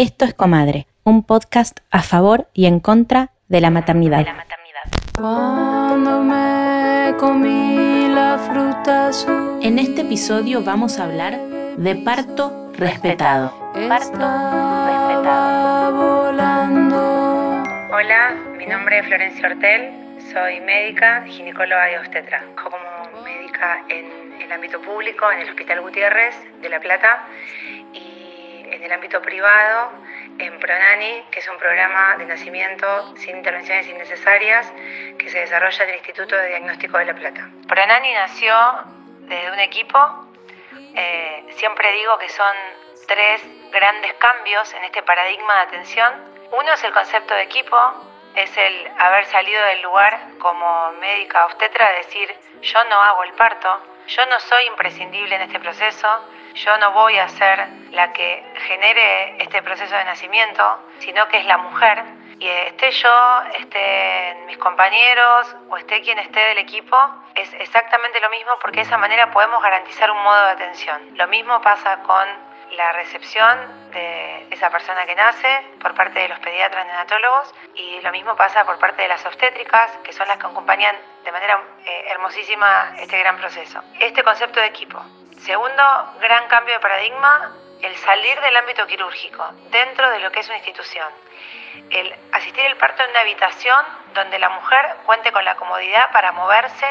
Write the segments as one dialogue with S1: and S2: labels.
S1: Esto es Comadre, un podcast a favor y en contra de la maternidad.
S2: Cuando me comí la fruta
S1: En este episodio vamos a hablar de parto respetado.
S2: Parto respetado. Volando.
S3: Hola, mi nombre es Florencia Hortel, soy médica, ginecóloga y obstetra. Como médica en el ámbito público, en el Hospital Gutiérrez de La Plata y en el ámbito privado en Pronani, que es un programa de nacimiento sin intervenciones innecesarias que se desarrolla en el Instituto de Diagnóstico de La Plata. Pronani nació desde un equipo, eh, siempre digo que son tres grandes cambios en este paradigma de atención. Uno es el concepto de equipo, es el haber salido del lugar como médica obstetra, decir yo no hago el parto, yo no soy imprescindible en este proceso, yo no voy a ser la que genere este proceso de nacimiento, sino que es la mujer. Y esté yo, estén mis compañeros o esté quien esté del equipo, es exactamente lo mismo porque de esa manera podemos garantizar un modo de atención. Lo mismo pasa con la recepción de esa persona que nace por parte de los pediatras neonatólogos y lo mismo pasa por parte de las obstétricas, que son las que acompañan de manera eh, hermosísima este gran proceso. Este concepto de equipo. Segundo gran cambio de paradigma, el salir del ámbito quirúrgico, dentro de lo que es una institución. El asistir al parto en una habitación donde la mujer cuente con la comodidad para moverse,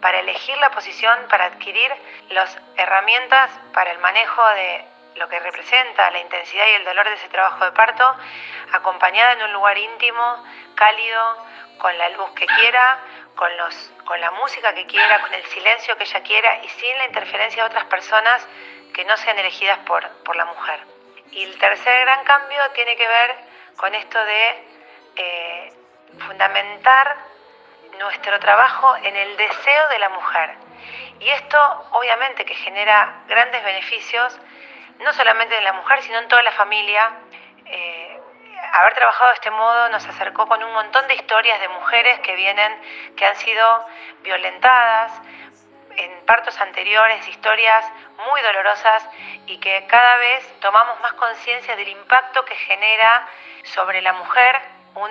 S3: para elegir la posición, para adquirir las herramientas para el manejo de lo que representa la intensidad y el dolor de ese trabajo de parto, acompañada en un lugar íntimo, cálido, con la luz que quiera, con, los, con la música que quiera, con el silencio que ella quiera y sin la interferencia de otras personas que no sean elegidas por, por la mujer. Y el tercer gran cambio tiene que ver con esto de eh, fundamentar nuestro trabajo en el deseo de la mujer. Y esto obviamente que genera grandes beneficios no solamente en la mujer, sino en toda la familia. Eh, haber trabajado de este modo nos acercó con un montón de historias de mujeres que vienen, que han sido violentadas en partos anteriores, historias muy dolorosas y que cada vez tomamos más conciencia del impacto que genera sobre la mujer un,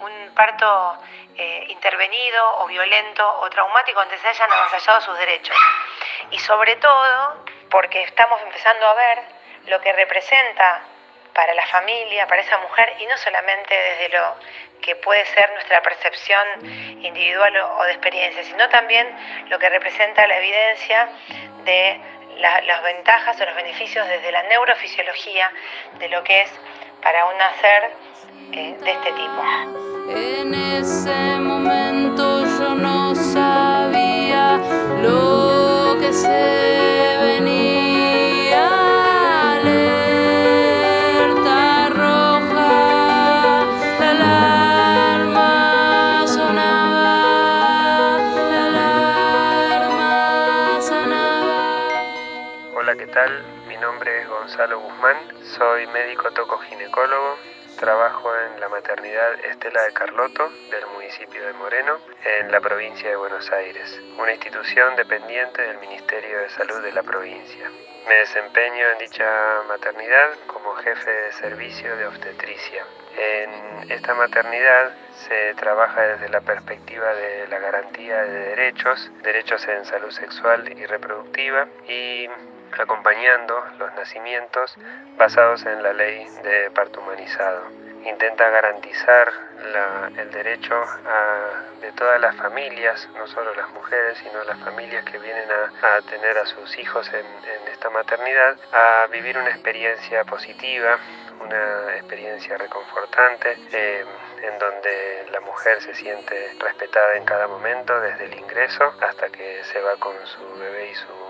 S3: un parto eh, intervenido o violento o traumático donde se hayan avasallado sus derechos. Y sobre todo porque estamos empezando a ver lo que representa para la familia, para esa mujer, y no solamente desde lo que puede ser nuestra percepción individual o de experiencia, sino también lo que representa la evidencia de las ventajas o los beneficios desde la neurofisiología de lo que es para un nacer eh, de este tipo.
S2: En ese momento yo no sabía lo que se
S4: ¿qué tal? Mi nombre es Gonzalo Guzmán, soy médico tocoginecólogo, trabajo en la maternidad Estela de Carlotto del municipio de Moreno, en la provincia de Buenos Aires, una institución dependiente del Ministerio de Salud de la provincia. Me desempeño en dicha maternidad como jefe de servicio de obstetricia. En esta maternidad se trabaja desde la perspectiva de la garantía de derechos, derechos en salud sexual y reproductiva y acompañando los nacimientos basados en la ley de parto humanizado. Intenta garantizar el derecho de todas las familias, no solo las mujeres, sino las familias que vienen a, tener a sus hijos en, en esta maternidad, a vivir una experiencia positiva, una experiencia reconfortante, eh, en donde la mujer se siente respetada en cada momento, desde el ingreso hasta que se va con su bebé y su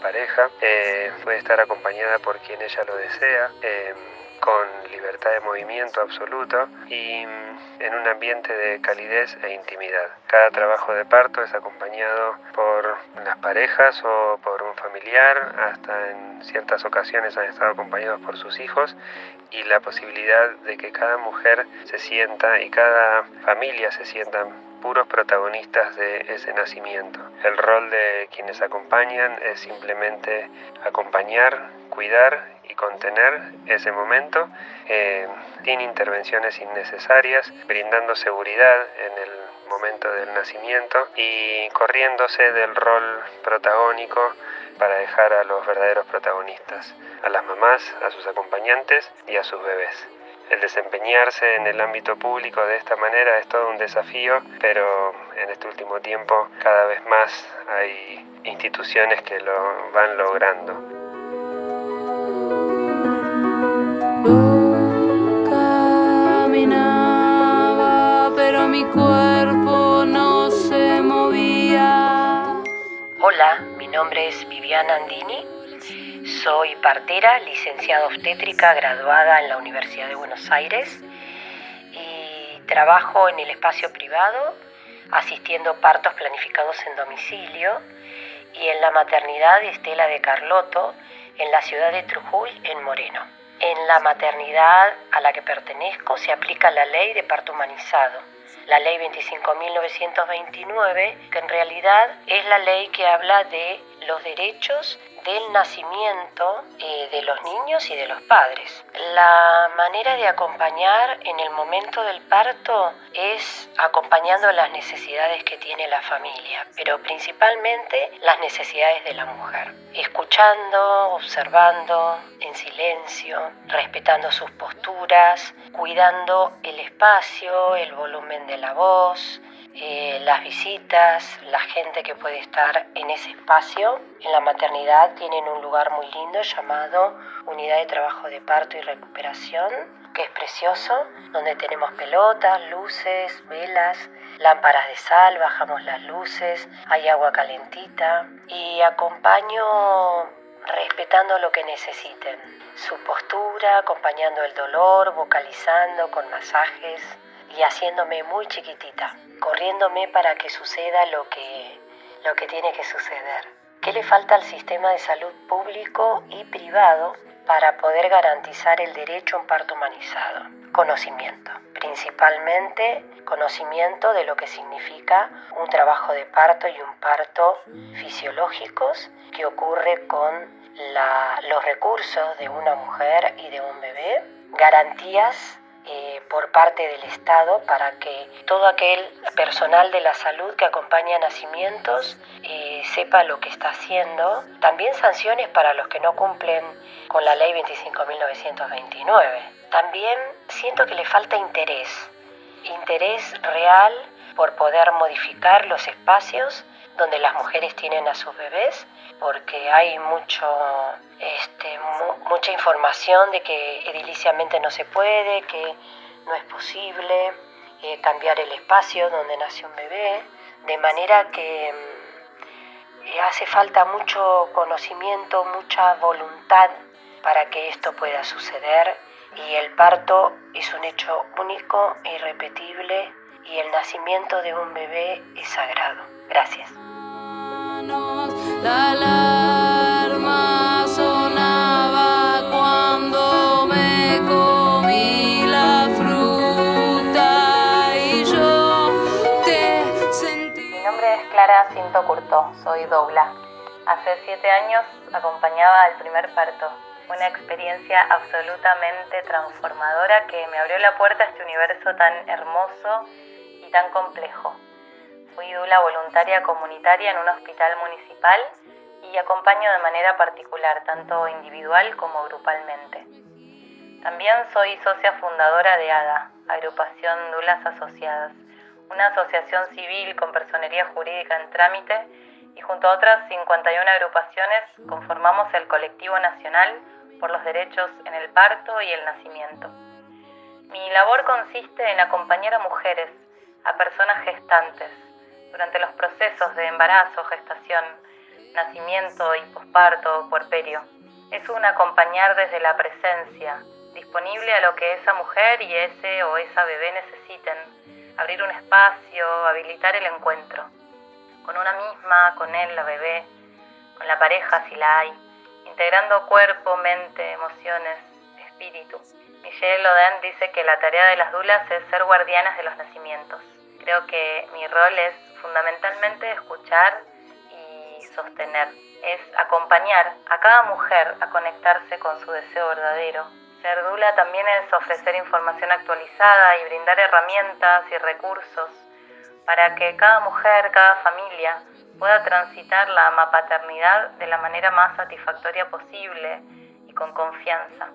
S4: pareja, eh, puede estar acompañada por quien ella lo desea, eh, con libertad de movimiento absoluto y mm, en un ambiente de calidez e intimidad. Cada trabajo de parto es acompañado por las parejas o por un familiar, hasta en ciertas ocasiones han estado acompañados por sus hijos y la posibilidad de que cada mujer se sienta y cada familia se sientan puros protagonistas de ese nacimiento. El rol de quienes acompañan es simplemente acompañar, cuidar y contener ese momento eh, sin intervenciones innecesarias, brindando seguridad en el momento del nacimiento y corriéndose del rol protagónico para dejar a los verdaderos protagonistas, a las mamás, a sus acompañantes y a sus bebés. El desempeñarse en el ámbito público de esta manera es todo un desafío, pero en este último tiempo cada vez más hay instituciones que lo van logrando.
S2: Caminaba, pero mi cuerpo no se movía.
S5: Hola, mi nombre es Viviana Andini. Soy partera, licenciada obstétrica, graduada en la Universidad de Buenos Aires y trabajo en el espacio privado asistiendo partos planificados en domicilio y en la maternidad Estela de Carlotto en la ciudad de Trujillo, en Moreno. En la maternidad a la que pertenezco se aplica la ley de parto humanizado, la ley 25.929, que en realidad es la ley que habla de los derechos del nacimiento eh, de los niños y de los padres. La manera de acompañar en el momento del parto es acompañando las necesidades que tiene la familia, pero principalmente las necesidades de la mujer. Escuchando, observando, en silencio, respetando sus posturas, cuidando el espacio, el volumen de la voz, eh, las visitas, la gente que puede estar en ese espacio. En la maternidad tienen un lugar muy lindo llamado Unidad de Trabajo de Parto y Recuperación, que es precioso, donde tenemos pelotas, luces, velas, lámparas de sal, bajamos las luces, hay agua calentita y acompaño respetando lo que necesiten. Su postura, acompañando el dolor, vocalizando con masajes y haciéndome muy chiquitita, corriéndome para que suceda lo que, lo que tiene que suceder. ¿Qué le falta al sistema de salud público y privado para poder garantizar el derecho a un parto humanizado? Conocimiento, principalmente conocimiento de lo que significa un trabajo de parto y un parto fisiológicos que ocurre con los recursos de una mujer y de un bebé, garantías eh, por parte del Estado para que todo aquel personal de la salud que acompaña nacimientos eh, sepa lo que está haciendo. También sanciones para los que no cumplen con la ley 25.929. También siento que le falta interés, interés real por poder modificar los espacios donde las mujeres tienen a sus bebés, porque hay mucho, este, mucha información de que ediliciamente no se puede, que no es posible eh, cambiar el espacio donde nace un bebé, de manera que mm, hace falta mucho conocimiento, mucha voluntad para que esto pueda suceder y el parto es un hecho único e irrepetible y el nacimiento de un bebé es sagrado. Gracias.
S6: Cinto Curto, soy dobla. Hace siete años acompañaba al primer parto. Una experiencia absolutamente transformadora que me abrió la puerta a este universo tan hermoso y tan complejo. Fui dula voluntaria comunitaria en un hospital municipal y acompaño de manera particular, tanto individual como grupalmente. También soy socia fundadora de ADA, Agrupación Dulas Asociadas, una asociación civil con personería jurídica en trámite y junto a otras 51 agrupaciones conformamos el Colectivo Nacional por los Derechos en el Parto y el Nacimiento. Mi labor consiste en acompañar a mujeres, a personas gestantes, durante los procesos de embarazo, gestación, nacimiento y posparto o puerperio. Es un acompañar desde la presencia, disponible a lo que esa mujer y ese o esa bebé necesiten, abrir un espacio, habilitar el encuentro, con una misma, con él, la bebé, con la pareja si la hay, integrando cuerpo, mente, emociones, espíritu. Michelle Oden dice que la tarea de las dulas es ser guardianas de los nacimientos. Creo que mi rol es fundamentalmente escuchar y sostener. Es acompañar a cada mujer a conectarse con su deseo verdadero. Ser dula también es ofrecer información actualizada y brindar herramientas y recursos para que cada mujer, cada familia pueda transitar la amapaternidad de la manera más satisfactoria posible y con confianza.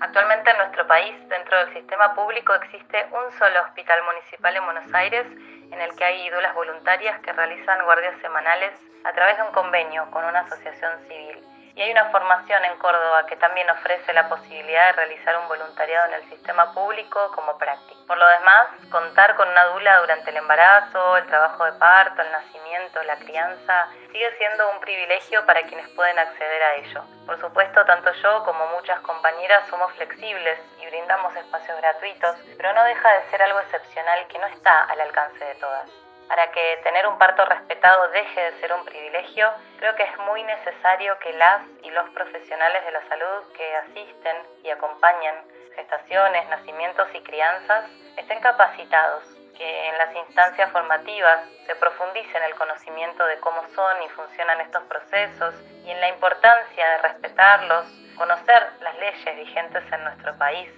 S6: Actualmente en nuestro país, dentro del sistema público, existe un solo hospital municipal en Buenos Aires en el que hay ídolas voluntarias que realizan guardias semanales a través de un convenio con una asociación civil. Y hay una formación en Córdoba que también ofrece la posibilidad de realizar un voluntariado en el sistema público como práctica. Por lo demás, contar con una dula durante el embarazo, el trabajo de parto, el nacimiento, la crianza, sigue siendo un privilegio para quienes pueden acceder a ello. Por supuesto, tanto yo como muchas compañeras somos flexibles y brindamos espacios gratuitos, pero no deja de ser algo excepcional que no está al alcance de todas. Para que tener un parto respetado deje de ser un privilegio, creo que es muy necesario que las y los profesionales de la salud que asisten y acompañan gestaciones, nacimientos y crianzas estén capacitados, que en las instancias formativas se profundice en el conocimiento de cómo son y funcionan estos procesos y en la importancia de respetarlos, conocer las leyes vigentes en nuestro país,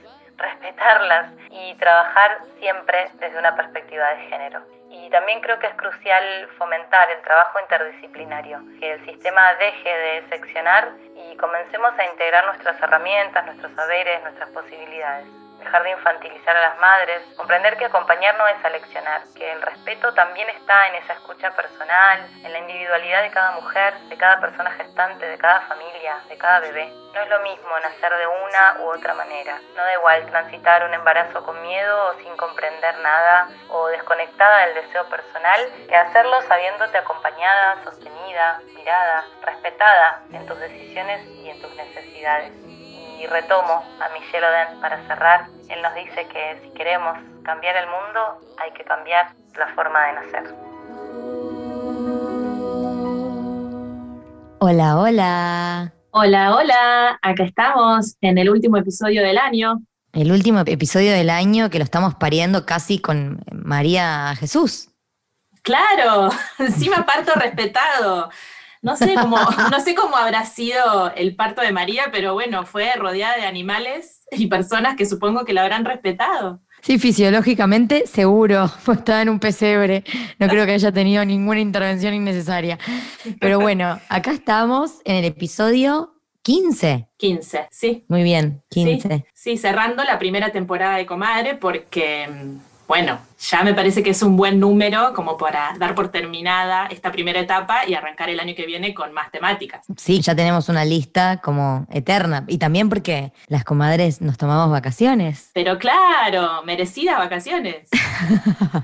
S6: respetarlas y trabajar siempre desde una perspectiva de género. Y también creo que es crucial fomentar el trabajo interdisciplinario, que el sistema deje de seccionar y comencemos a integrar nuestras herramientas, nuestros saberes, nuestras posibilidades dejar de infantilizar a las madres, comprender que acompañar no es aleccionar, que el respeto también está en esa escucha personal, en la individualidad de cada mujer, de cada persona gestante, de cada familia, de cada bebé. No es lo mismo nacer de una u otra manera. No da igual transitar un embarazo con miedo o sin comprender nada o desconectada del deseo personal que hacerlo sabiéndote acompañada, sostenida, mirada, respetada en tus decisiones y en tus necesidades y retomo a Michel Oden para cerrar. Él nos dice que si queremos cambiar el mundo, hay que cambiar la forma de nacer.
S7: Hola, hola.
S1: Hola, hola, acá estamos en el último episodio del año.
S7: El último episodio del año que lo estamos pariendo casi con María Jesús.
S1: Claro, encima parto respetado. No sé cómo, no sé cómo habrá sido el parto de María, pero bueno, fue rodeada de animales y personas que supongo que la habrán respetado.
S7: Sí, fisiológicamente seguro, pues estaba en un pesebre. No creo que haya tenido ninguna intervención innecesaria. Pero bueno, acá estamos en el episodio 15.
S1: 15, sí.
S7: Muy bien, 15.
S1: Sí, sí cerrando la primera temporada de Comadre porque bueno, ya me parece que es un buen número como para dar por terminada esta primera etapa y arrancar el año que viene con más temáticas.
S7: Sí, ya tenemos una lista como eterna. Y también porque las comadres nos tomamos vacaciones.
S1: Pero claro, merecidas vacaciones.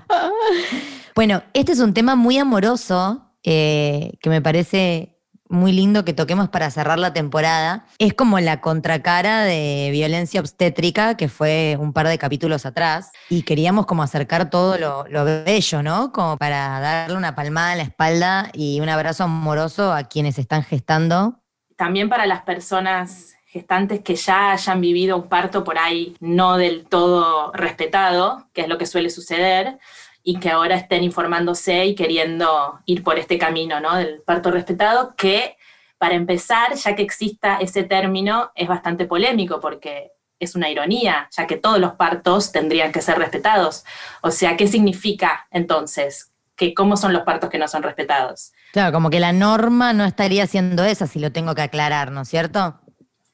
S7: bueno, este es un tema muy amoroso eh, que me parece muy lindo que toquemos para cerrar la temporada. Es como la contracara de violencia obstétrica, que fue un par de capítulos atrás, y queríamos como acercar todo lo, lo bello, ¿no? Como para darle una palmada en la espalda y un abrazo amoroso a quienes están gestando.
S1: También para las personas gestantes que ya hayan vivido un parto por ahí no del todo respetado, que es lo que suele suceder, y que ahora estén informándose y queriendo ir por este camino ¿no? del parto respetado, que para empezar, ya que exista ese término, es bastante polémico porque es una ironía, ya que todos los partos tendrían que ser respetados. O sea, ¿qué significa entonces? Que ¿Cómo son los partos que no son respetados?
S7: Claro, como que la norma no estaría siendo esa, si lo tengo que aclarar, ¿no es cierto?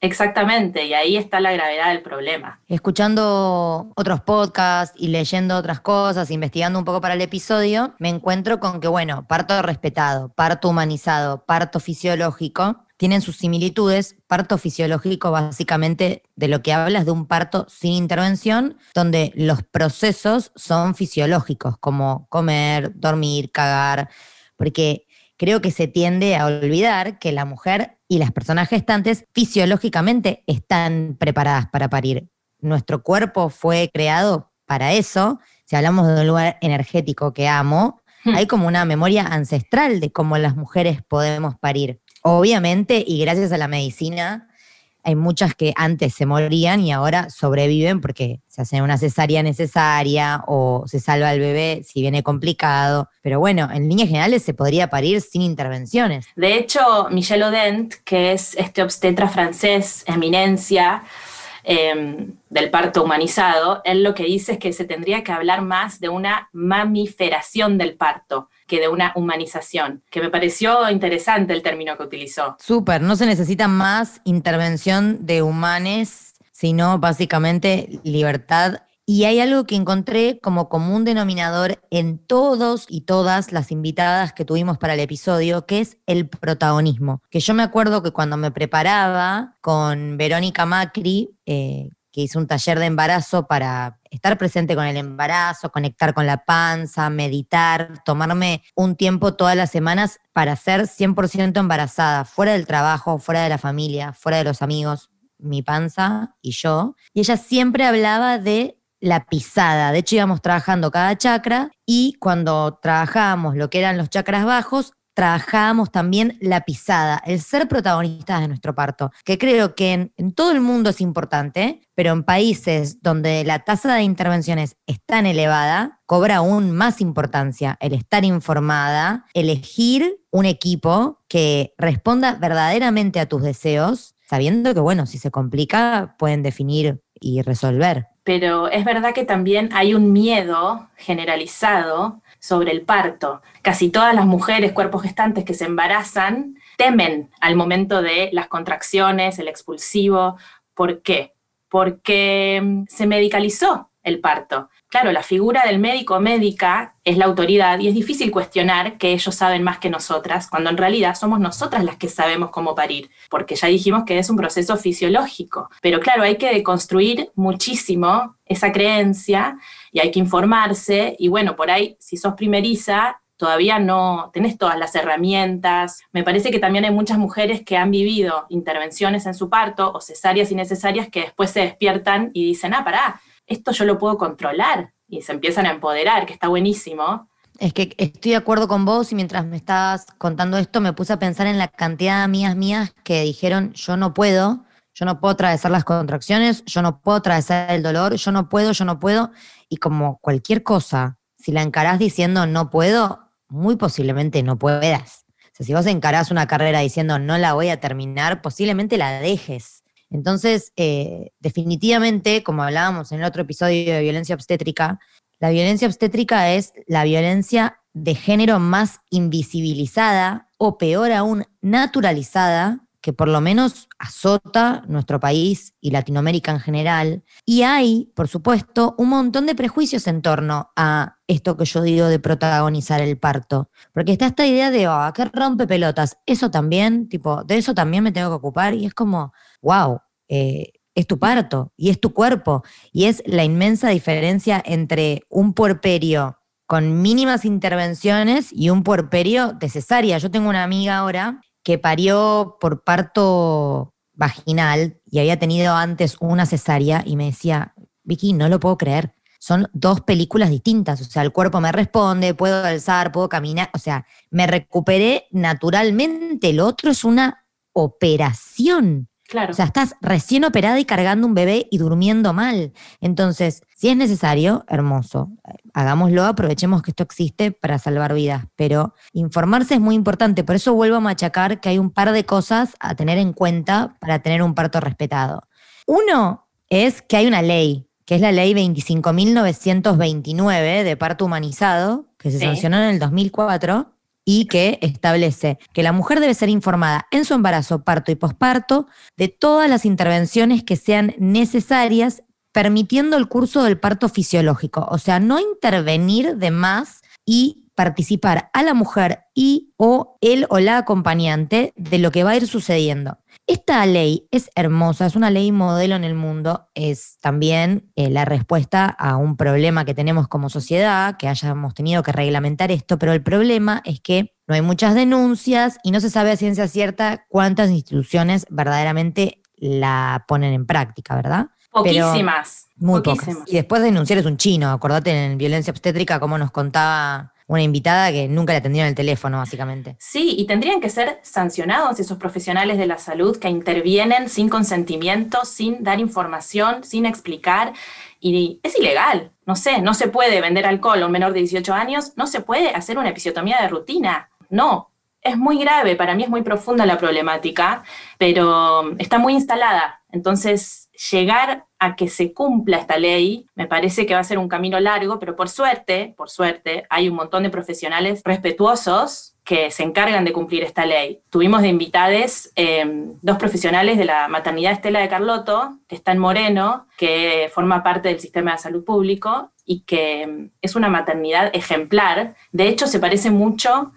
S1: Exactamente, y ahí está la gravedad del problema.
S7: Escuchando otros podcasts y leyendo otras cosas, investigando un poco para el episodio, me encuentro con que, bueno, parto respetado, parto humanizado, parto fisiológico, tienen sus similitudes. Parto fisiológico básicamente de lo que hablas de un parto sin intervención, donde los procesos son fisiológicos, como comer, dormir, cagar, porque creo que se tiende a olvidar que la mujer y las personas gestantes fisiológicamente están preparadas para parir. Nuestro cuerpo fue creado para eso. Si hablamos de un lugar energético que amo, hmm. hay como una memoria ancestral de cómo las mujeres podemos parir. Obviamente, y gracias a la medicina, hay muchas que antes se morían y ahora sobreviven porque se hace una cesárea necesaria o se salva el bebé si viene complicado. Pero bueno, en líneas generales se podría parir sin intervenciones.
S1: De hecho, Michel Odent, que es este obstetra francés, eminencia, eh, del parto humanizado, él lo que dice es que se tendría que hablar más de una mamiferación del parto que de una humanización, que me pareció interesante el término que utilizó.
S7: Súper, no se necesita más intervención de humanes, sino básicamente libertad. Y hay algo que encontré como común denominador en todos y todas las invitadas que tuvimos para el episodio, que es el protagonismo. Que yo me acuerdo que cuando me preparaba con Verónica Macri, eh, que hizo un taller de embarazo para estar presente con el embarazo, conectar con la panza, meditar, tomarme un tiempo todas las semanas para ser 100% embarazada, fuera del trabajo, fuera de la familia, fuera de los amigos, mi panza y yo. Y ella siempre hablaba de la pisada. De hecho, íbamos trabajando cada chakra y cuando trabajábamos lo que eran los chakras bajos, trabajábamos también la pisada, el ser protagonistas de nuestro parto, que creo que en, en, todo el mundo es importante, pero en países donde la tasa de intervenciones es tan elevada, cobra aún más importancia el estar informada, elegir un equipo que responda verdaderamente a tus deseos, sabiendo que, bueno, si se complica, pueden definir y resolver.
S1: Pero es verdad que también hay un miedo generalizado sobre el parto. Casi todas las mujeres, cuerpos gestantes que se embarazan, temen al momento de las contracciones, el expulsivo. ¿Por qué? Porque mm, se medicalizó el parto. Claro, la figura del médico médica es la autoridad y es difícil cuestionar que ellos saben más que nosotras, cuando en realidad somos nosotras las que sabemos cómo parir, porque ya dijimos que es un proceso fisiológico. Pero claro, hay que deconstruir muchísimo esa creencia y hay que informarse y bueno, por ahí, si sos primeriza, todavía no tenés todas las herramientas. Me parece que también hay muchas mujeres que han vivido intervenciones en su parto o cesáreas innecesarias que después se despiertan y dicen, ah, pará, esto yo lo puedo controlar y se empiezan a empoderar, que está buenísimo.
S7: Es que estoy de acuerdo con vos y mientras me estabas contando esto me puse a pensar en la cantidad de amigas mías que dijeron yo no puedo, yo no puedo atravesar las contracciones, yo no puedo atravesar el dolor, yo no puedo, yo no puedo. Y como cualquier cosa, si la encarás diciendo no puedo, muy posiblemente no puedas. Si vos encarás una carrera diciendo no la voy a terminar, posiblemente la dejes. Entonces, eh, definitivamente, como hablábamos en el otro episodio de violencia obstétrica, la violencia obstétrica es la violencia de género más invisibilizada o peor aún, naturalizada, que por lo menos azota nuestro país y Latinoamérica en general. Y hay, por supuesto, un montón de prejuicios en torno a esto que yo digo de protagonizar el parto. Porque está esta idea de, oh, ¿qué rompe pelotas? Eso también, tipo, de eso también me tengo que ocupar. Y es como, wow, eh, es tu parto y es tu cuerpo. Y es la inmensa diferencia entre un puerperio con mínimas intervenciones y un puerperio de cesárea. Yo tengo una amiga ahora que parió por parto vaginal y había tenido antes una cesárea y me decía, Vicky, no lo puedo creer. Son dos películas distintas, o sea, el cuerpo me responde, puedo alzar, puedo caminar, o sea, me recuperé naturalmente. El otro es una operación.
S1: Claro.
S7: O sea, estás recién operada y cargando un bebé y durmiendo mal. Entonces, si es necesario, hermoso. Hagámoslo, aprovechemos que esto existe para salvar vidas. Pero informarse es muy importante. Por eso vuelvo a machacar que hay un par de cosas a tener en cuenta para tener un parto respetado. Uno es que hay una ley, que es la ley 25.929 de parto humanizado, que se
S1: Sí.
S7: sancionó en el 2004 y que establece que la mujer debe ser informada en su embarazo, parto y posparto de todas las intervenciones que sean necesarias, permitiendo el curso del parto fisiológico. O sea, no intervenir de más y participar a la mujer y o él o la acompañante de lo que va a ir sucediendo. Esta ley es hermosa, es una ley modelo en el mundo, es también eh, la respuesta a un problema que tenemos como sociedad, que hayamos tenido que reglamentar esto, pero el problema es que no hay muchas denuncias y no se sabe a ciencia cierta cuántas instituciones verdaderamente la ponen en práctica, ¿verdad? Pero-
S1: Poquísimas.
S7: Muy
S1: poquísimas.
S7: pocas. Y después de denunciar es un chino, acordate en violencia obstétrica cómo nos contaba una invitada que nunca le atendieron el teléfono, básicamente.
S1: Sí, y tendrían que ser sancionados esos profesionales de la salud que intervienen sin consentimiento, sin dar información, sin explicar. Y es ilegal, no sé, no se puede vender alcohol a un menor de 18 años, no se puede hacer una episiotomía de rutina, no. Es muy grave, para mí es muy profunda la problemática, pero está muy instalada. Entonces, llegar a que se cumpla esta ley me parece que va a ser un camino largo, pero por suerte, por suerte, hay un montón de profesionales respetuosos que se encargan de cumplir esta ley. Tuvimos de invitades eh, dos profesionales de la maternidad Estela de Carlotto, que está en Moreno, que forma parte del sistema de salud público y que mm, es una maternidad ejemplar. De hecho, se parece mucho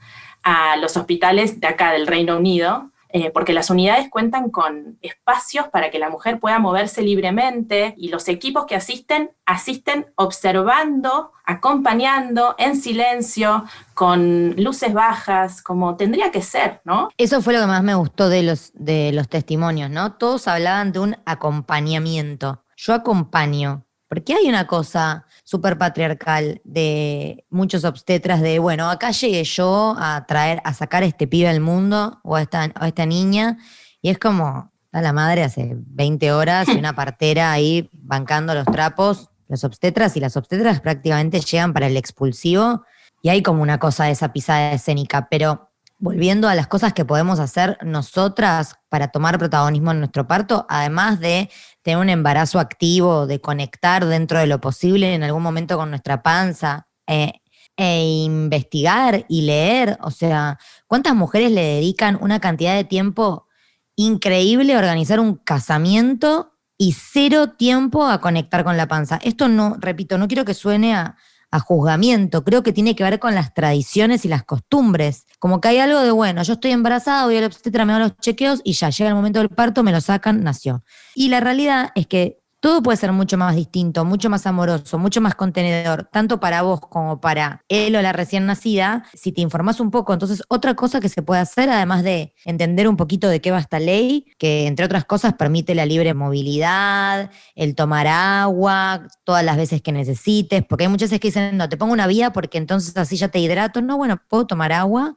S1: a los hospitales de acá del Reino Unido, eh, porque las unidades cuentan con espacios para que la mujer pueda moverse libremente y los equipos que asisten asisten observando, acompañando en silencio, con luces bajas, como tendría que ser, ¿no?
S7: Eso fue lo que más me gustó de los, de los testimonios, ¿no? Todos hablaban de un acompañamiento. Yo acompaño, porque hay una cosa súper patriarcal de muchos obstetras de, bueno, acá llegué yo a traer, a sacar a este pibe al mundo o a esta, a esta niña, y es como, está la madre hace 20 horas y una partera ahí bancando los trapos, los obstetras y las obstetras prácticamente llegan para el expulsivo y hay como una cosa de esa pisada escénica, pero volviendo a las cosas que podemos hacer nosotras para tomar protagonismo en nuestro parto, además de un embarazo activo, de conectar dentro de lo posible en algún momento con nuestra panza, eh, e investigar y leer, o sea, ¿cuántas mujeres le dedican una cantidad de tiempo increíble a organizar un casamiento y cero tiempo a conectar con la panza? Esto no, repito, no quiero que suene a, a juzgamiento, creo que tiene que ver con las tradiciones y las costumbres. Como que hay algo de, bueno, yo estoy embarazada, voy al obstetra, me hago los chequeos y ya llega el momento del parto, me lo sacan, nació. Y la realidad es que todo puede ser mucho más distinto, mucho más amoroso, mucho más contenedor, tanto para vos como para él o la recién nacida, si te informás un poco. Entonces, otra cosa que se puede hacer, además de entender un poquito de qué va esta ley, que entre otras cosas permite la libre movilidad, el tomar agua todas las veces que necesites, porque hay muchas veces que dicen, no, te pongo una vía porque entonces así ya te hidrato. No, bueno, puedo tomar agua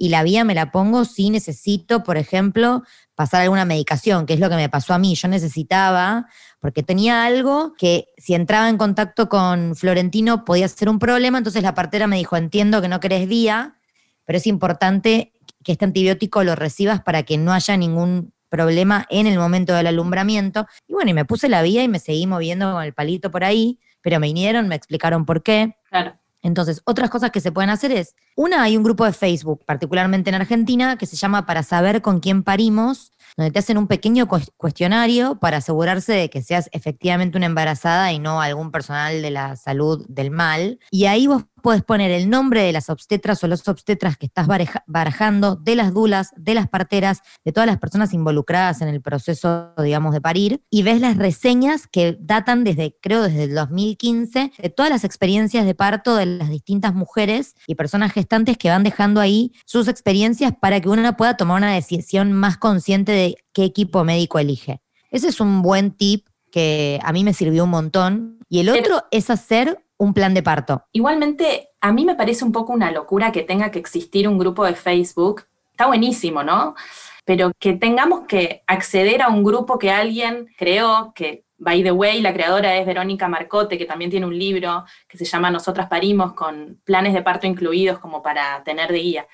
S7: y la vía me la pongo si necesito, por ejemplo, pasar alguna medicación, que es lo que me pasó a mí. Yo necesitaba, porque tenía algo que si entraba en contacto con Florentino podía ser un problema, entonces la partera me dijo, entiendo que no querés vía, pero es importante que este antibiótico lo recibas para que no haya ningún problema en el momento del alumbramiento. Y bueno, y me puse la vía y me seguí moviendo con el palito por ahí, pero me vinieron, me explicaron por qué.
S1: Claro.
S7: Entonces, otras cosas que se pueden hacer es, una, hay un grupo de Facebook, particularmente en Argentina, que se llama Para saber con quién parimos, donde te hacen un pequeño cues- cuestionario para asegurarse de que seas efectivamente una embarazada y no algún personal de la salud del mal. Y ahí vos podés poner el nombre de las obstetras o los obstetras que estás barajando, de las dulas, de las parteras, de todas las personas involucradas en el proceso, digamos, de parir, y ves las reseñas que datan desde, creo, desde el 2015, de todas las experiencias de parto de las distintas mujeres y personas gestantes que van dejando ahí sus experiencias para que uno pueda tomar una decisión más consciente de qué equipo médico elige. Ese es un buen tip que a mí me sirvió un montón. Y el
S1: Pero-
S7: otro es hacer un plan de parto.
S1: Igualmente, a mí me parece un poco una locura que tenga que existir un grupo de Facebook. Está buenísimo, ¿no? Pero que tengamos que acceder a un grupo que alguien creó, que, by the way, la creadora es Verónica Marcote, que también tiene un libro que se llama Nosotras Parimos, con planes de parto incluidos como para tener de guía.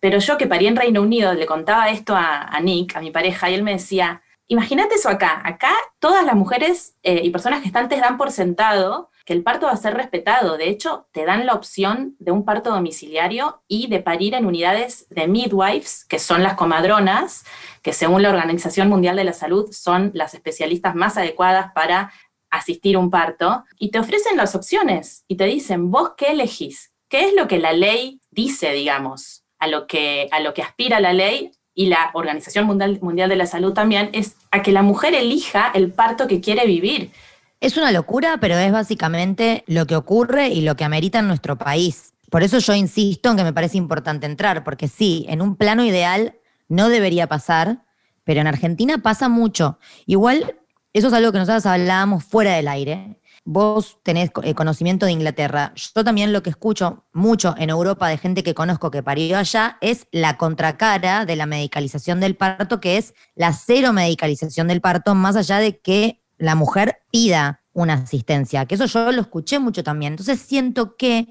S1: Pero yo que parí en Reino Unido, le contaba esto a, a Nick, a mi pareja, y él me decía, imagínate eso acá, acá todas las mujeres eh, y personas gestantes dan por sentado que el parto va a ser respetado. De hecho, te dan la opción de un parto domiciliario y de parir en unidades de midwives, que son las comadronas, que según la Organización Mundial de la Salud son las especialistas más adecuadas para asistir a un parto, y te ofrecen las opciones y te dicen, vos qué elegís, qué es lo que la ley dice, digamos, a lo que, a lo que aspira la ley y la Organización Mundial, de la Salud también, es a que la mujer elija el parto que quiere vivir.
S7: Es una locura, pero es básicamente lo que ocurre y lo que amerita en nuestro país. Por eso yo insisto en que me parece importante entrar, porque sí, en un plano ideal no debería pasar, pero en Argentina pasa mucho. Igual, eso es algo que nosotros hablábamos fuera del aire, vos tenés eh, conocimiento de Inglaterra. Yo también lo que escucho mucho en Europa de gente que conozco que parió allá es la contracara de la medicalización del parto, que es la cero medicalización del parto, más allá de que la mujer pida una asistencia, que eso yo lo escuché mucho también. Entonces siento que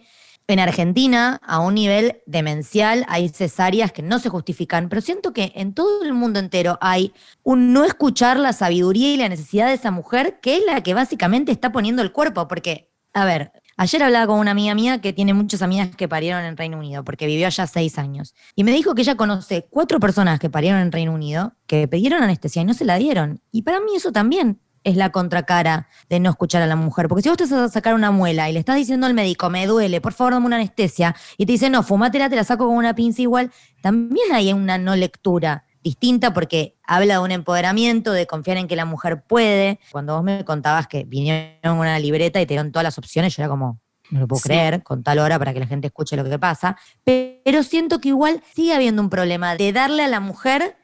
S7: en Argentina, a un nivel demencial, hay cesáreas que no se justifican, pero siento que en todo el mundo entero hay un no escuchar la sabiduría y la necesidad de esa mujer, que es la que básicamente está poniendo el cuerpo. Porque, a ver, ayer hablaba con una amiga mía que tiene muchas amigas que parieron en Reino Unido, porque vivió allá seis años. Y me dijo que ella conoce cuatro personas que parieron en Reino Unido, que pidieron anestesia y no se la dieron. Y para mí eso también es la contracara de no escuchar a la mujer. Porque si vos te vas a sacar una muela y le estás diciendo al médico, me duele, por favor dame una anestesia, y te dice, no, fumátela, te la saco con una pinza igual, también hay una no lectura distinta porque habla de un empoderamiento, de confiar en que la mujer puede. Cuando vos me contabas que vinieron una libreta y te dieron todas las opciones, yo era como, no lo puedo
S1: Sí.
S7: creer, con tal hora para que la gente escuche lo que pasa. Pero siento que igual sigue habiendo un problema de darle a la mujer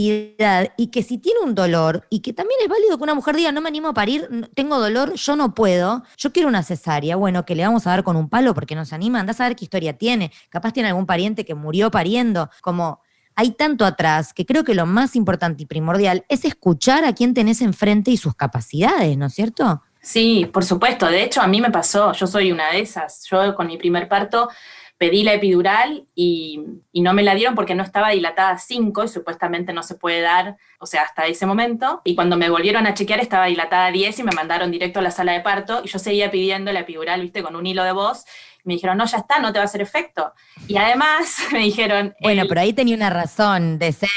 S7: y que si tiene un dolor y que también es válido que una mujer diga, no me animo a parir, tengo dolor, yo no puedo, yo quiero una cesárea, bueno, que le vamos a dar con un palo porque no se anima, andás a ver qué historia tiene, capaz tiene algún pariente que murió pariendo, como hay tanto atrás que creo que lo más importante y primordial es escuchar a quien tenés enfrente y sus capacidades, ¿no es cierto?
S1: Sí, por supuesto. De hecho, a mí me pasó, yo soy una de esas. Yo con mi primer parto pedí la epidural y, y no me la dieron porque no estaba dilatada a 5 y supuestamente no se puede dar, o sea, hasta ese momento. Y cuando me volvieron a chequear estaba dilatada a 10 y me mandaron directo a la sala de parto y yo seguía pidiendo la epidural, viste, con un hilo de voz. Me dijeron, no, ya está, no te va a hacer efecto. Y además me dijeron...
S7: Bueno,
S1: el-
S7: pero ahí tenía una razón de ser.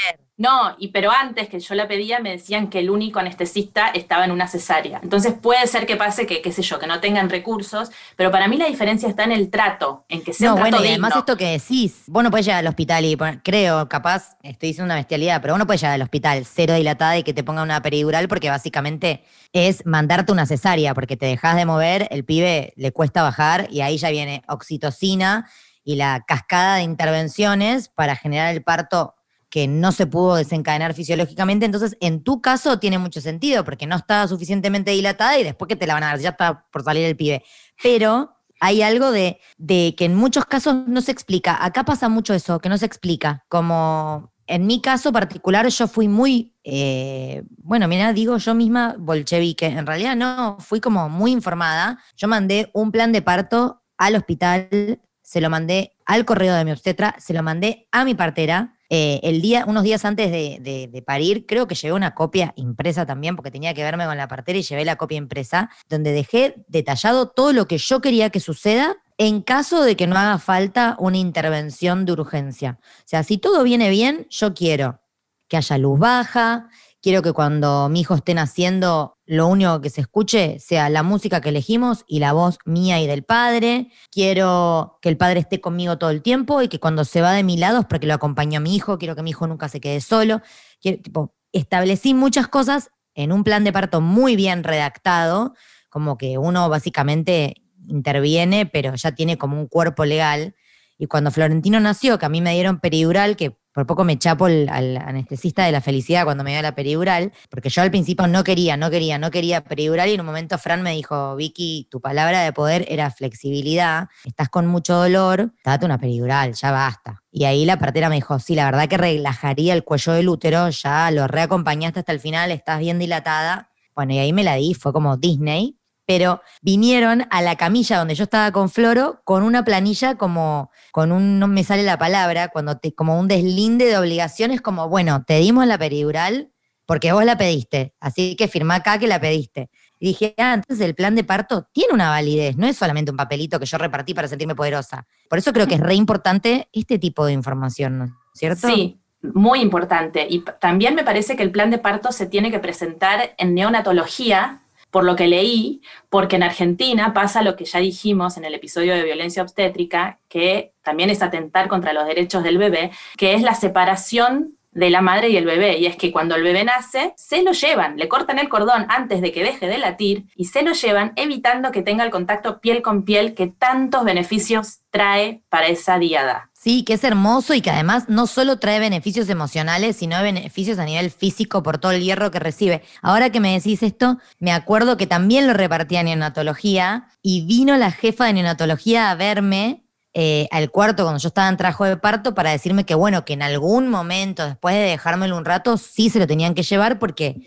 S1: No, y pero antes que yo la pedía me decían que el único anestesista estaba en una cesárea. Entonces puede ser que pase que, qué sé yo, que no tengan recursos, pero para mí la diferencia está en el trato, en que sea
S7: No,
S1: un trato
S7: bueno, y además esto que decís, vos no podés llegar al hospital y poner- creo, capaz, estoy diciendo una bestialidad, pero vos no podés llegar al hospital cero dilatada y que te ponga una peridural porque básicamente es mandarte una cesárea, porque te dejas de mover, el pibe le cuesta bajar y ahí ya viene oxitocina y la cascada de intervenciones para generar el parto que no se pudo desencadenar fisiológicamente, entonces en tu caso tiene mucho sentido porque no estaba suficientemente dilatada y después que te la van a dar, ya está por salir el pibe. Pero hay algo de, de que en muchos casos no se explica. Acá pasa mucho eso, que no se explica. Como en mi caso particular, yo fui muy, eh, bueno, mira, digo yo misma bolchevique. En realidad no, fui como muy informada. Yo mandé un plan de parto al hospital, se lo mandé al correo de mi obstetra, se lo mandé a mi partera. Eh, el día, unos días antes de, de- de parir, creo que llevé una copia impresa también, porque tenía que verme con la partera y llevé la copia impresa, donde dejé detallado todo lo que yo quería que suceda en caso de que no haga falta una intervención de urgencia. O sea, si todo viene bien, yo quiero que haya luz baja, quiero que cuando mi hijo esté naciendo, lo único que se escuche sea la música que elegimos y la voz mía y del padre. Quiero que el padre esté conmigo todo el tiempo y que cuando se va de mi lado es porque lo acompaño a mi hijo. Quiero que mi hijo nunca se quede solo. Quiero- tipo, establecí muchas cosas en un plan de parto muy bien redactado, como que uno básicamente interviene, pero ya tiene como un cuerpo legal. Y cuando Florentino nació, que a mí me dieron peridural, que por poco me chapo al anestesista de la felicidad cuando me dio la peridural, porque yo al principio no quería, no quería, no quería peridural y en un momento Fran me dijo, Vicky, tu palabra de poder era flexibilidad, estás con mucho dolor, date una peridural, ya basta. Y ahí la partera me dijo, sí, la verdad que relajaría el cuello del útero, ya lo reacompañaste hasta el final, estás bien dilatada. Bueno, y ahí me la di, fue como Disney, pero vinieron a la camilla donde yo estaba con Floro con una planilla como, con un, no me sale la palabra, cuando te, como un deslinde de obligaciones, como, bueno, te dimos la peridural porque vos la pediste, así que firmá acá que la pediste. Y dije, ah, entonces el plan de parto tiene una validez, no es solamente un papelito que yo repartí para sentirme poderosa. Por eso creo que es re importante este tipo de información, ¿no es cierto?
S1: Sí, muy importante. Y también me parece que el plan de parto se tiene que presentar en neonatología, por lo que leí, porque en Argentina pasa lo que ya dijimos en el episodio de violencia obstétrica, que también es atentar contra los derechos del bebé, que es la separación de la madre y el bebé. Y es que cuando el bebé nace, se lo llevan, le cortan el cordón antes de que deje de latir y se lo llevan evitando que tenga el contacto piel con piel que tantos beneficios trae para esa diada.
S7: Sí, que es hermoso y que además no solo trae beneficios emocionales, sino beneficios a nivel físico por todo el hierro que recibe. Ahora que me decís esto, me acuerdo que también lo repartía en neonatología y vino la jefa de neonatología a verme eh, al cuarto cuando yo estaba en trabajo de parto para decirme que bueno, que en algún momento, después de dejármelo un rato, sí se lo tenían que llevar porque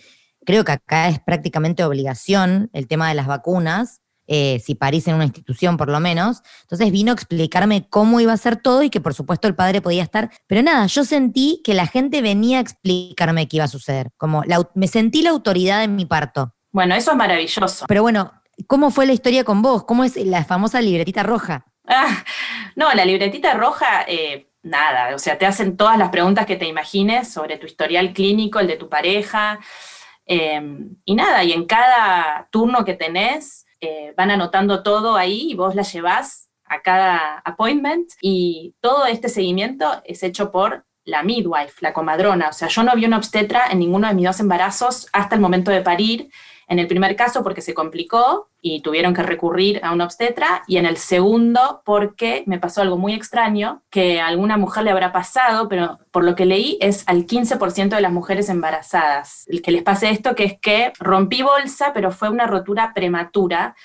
S7: creo que acá es prácticamente obligación el tema de las vacunas eh, si parís en una institución por lo menos. Entonces vino a explicarme cómo iba a ser todo y que por supuesto el padre podía estar. Pero nada, yo sentí que la gente venía a explicarme qué iba a suceder. Como me sentí la autoridad en mi parto.
S1: Bueno, eso es maravilloso.
S7: Pero bueno, ¿cómo fue la historia con vos? ¿Cómo es la famosa libretita roja?
S1: Ah, no, la libretita roja, eh, nada, o sea, te hacen todas las preguntas que te imagines sobre tu historial clínico, el de tu pareja, eh, y nada, y en cada turno que tenés, van anotando todo ahí y vos la llevas a cada appointment y todo este seguimiento es hecho por la midwife, la comadrona. O sea, yo no vi una obstetra en ninguno de mis dos embarazos hasta el momento de parir. En el primer caso porque se complicó y tuvieron que recurrir a una obstetra y en el segundo porque me pasó algo muy extraño que a alguna mujer le habrá pasado, pero por lo que leí es al 15% de las mujeres embarazadas el que les pase esto, que es que rompí bolsa, pero fue una rotura prematura.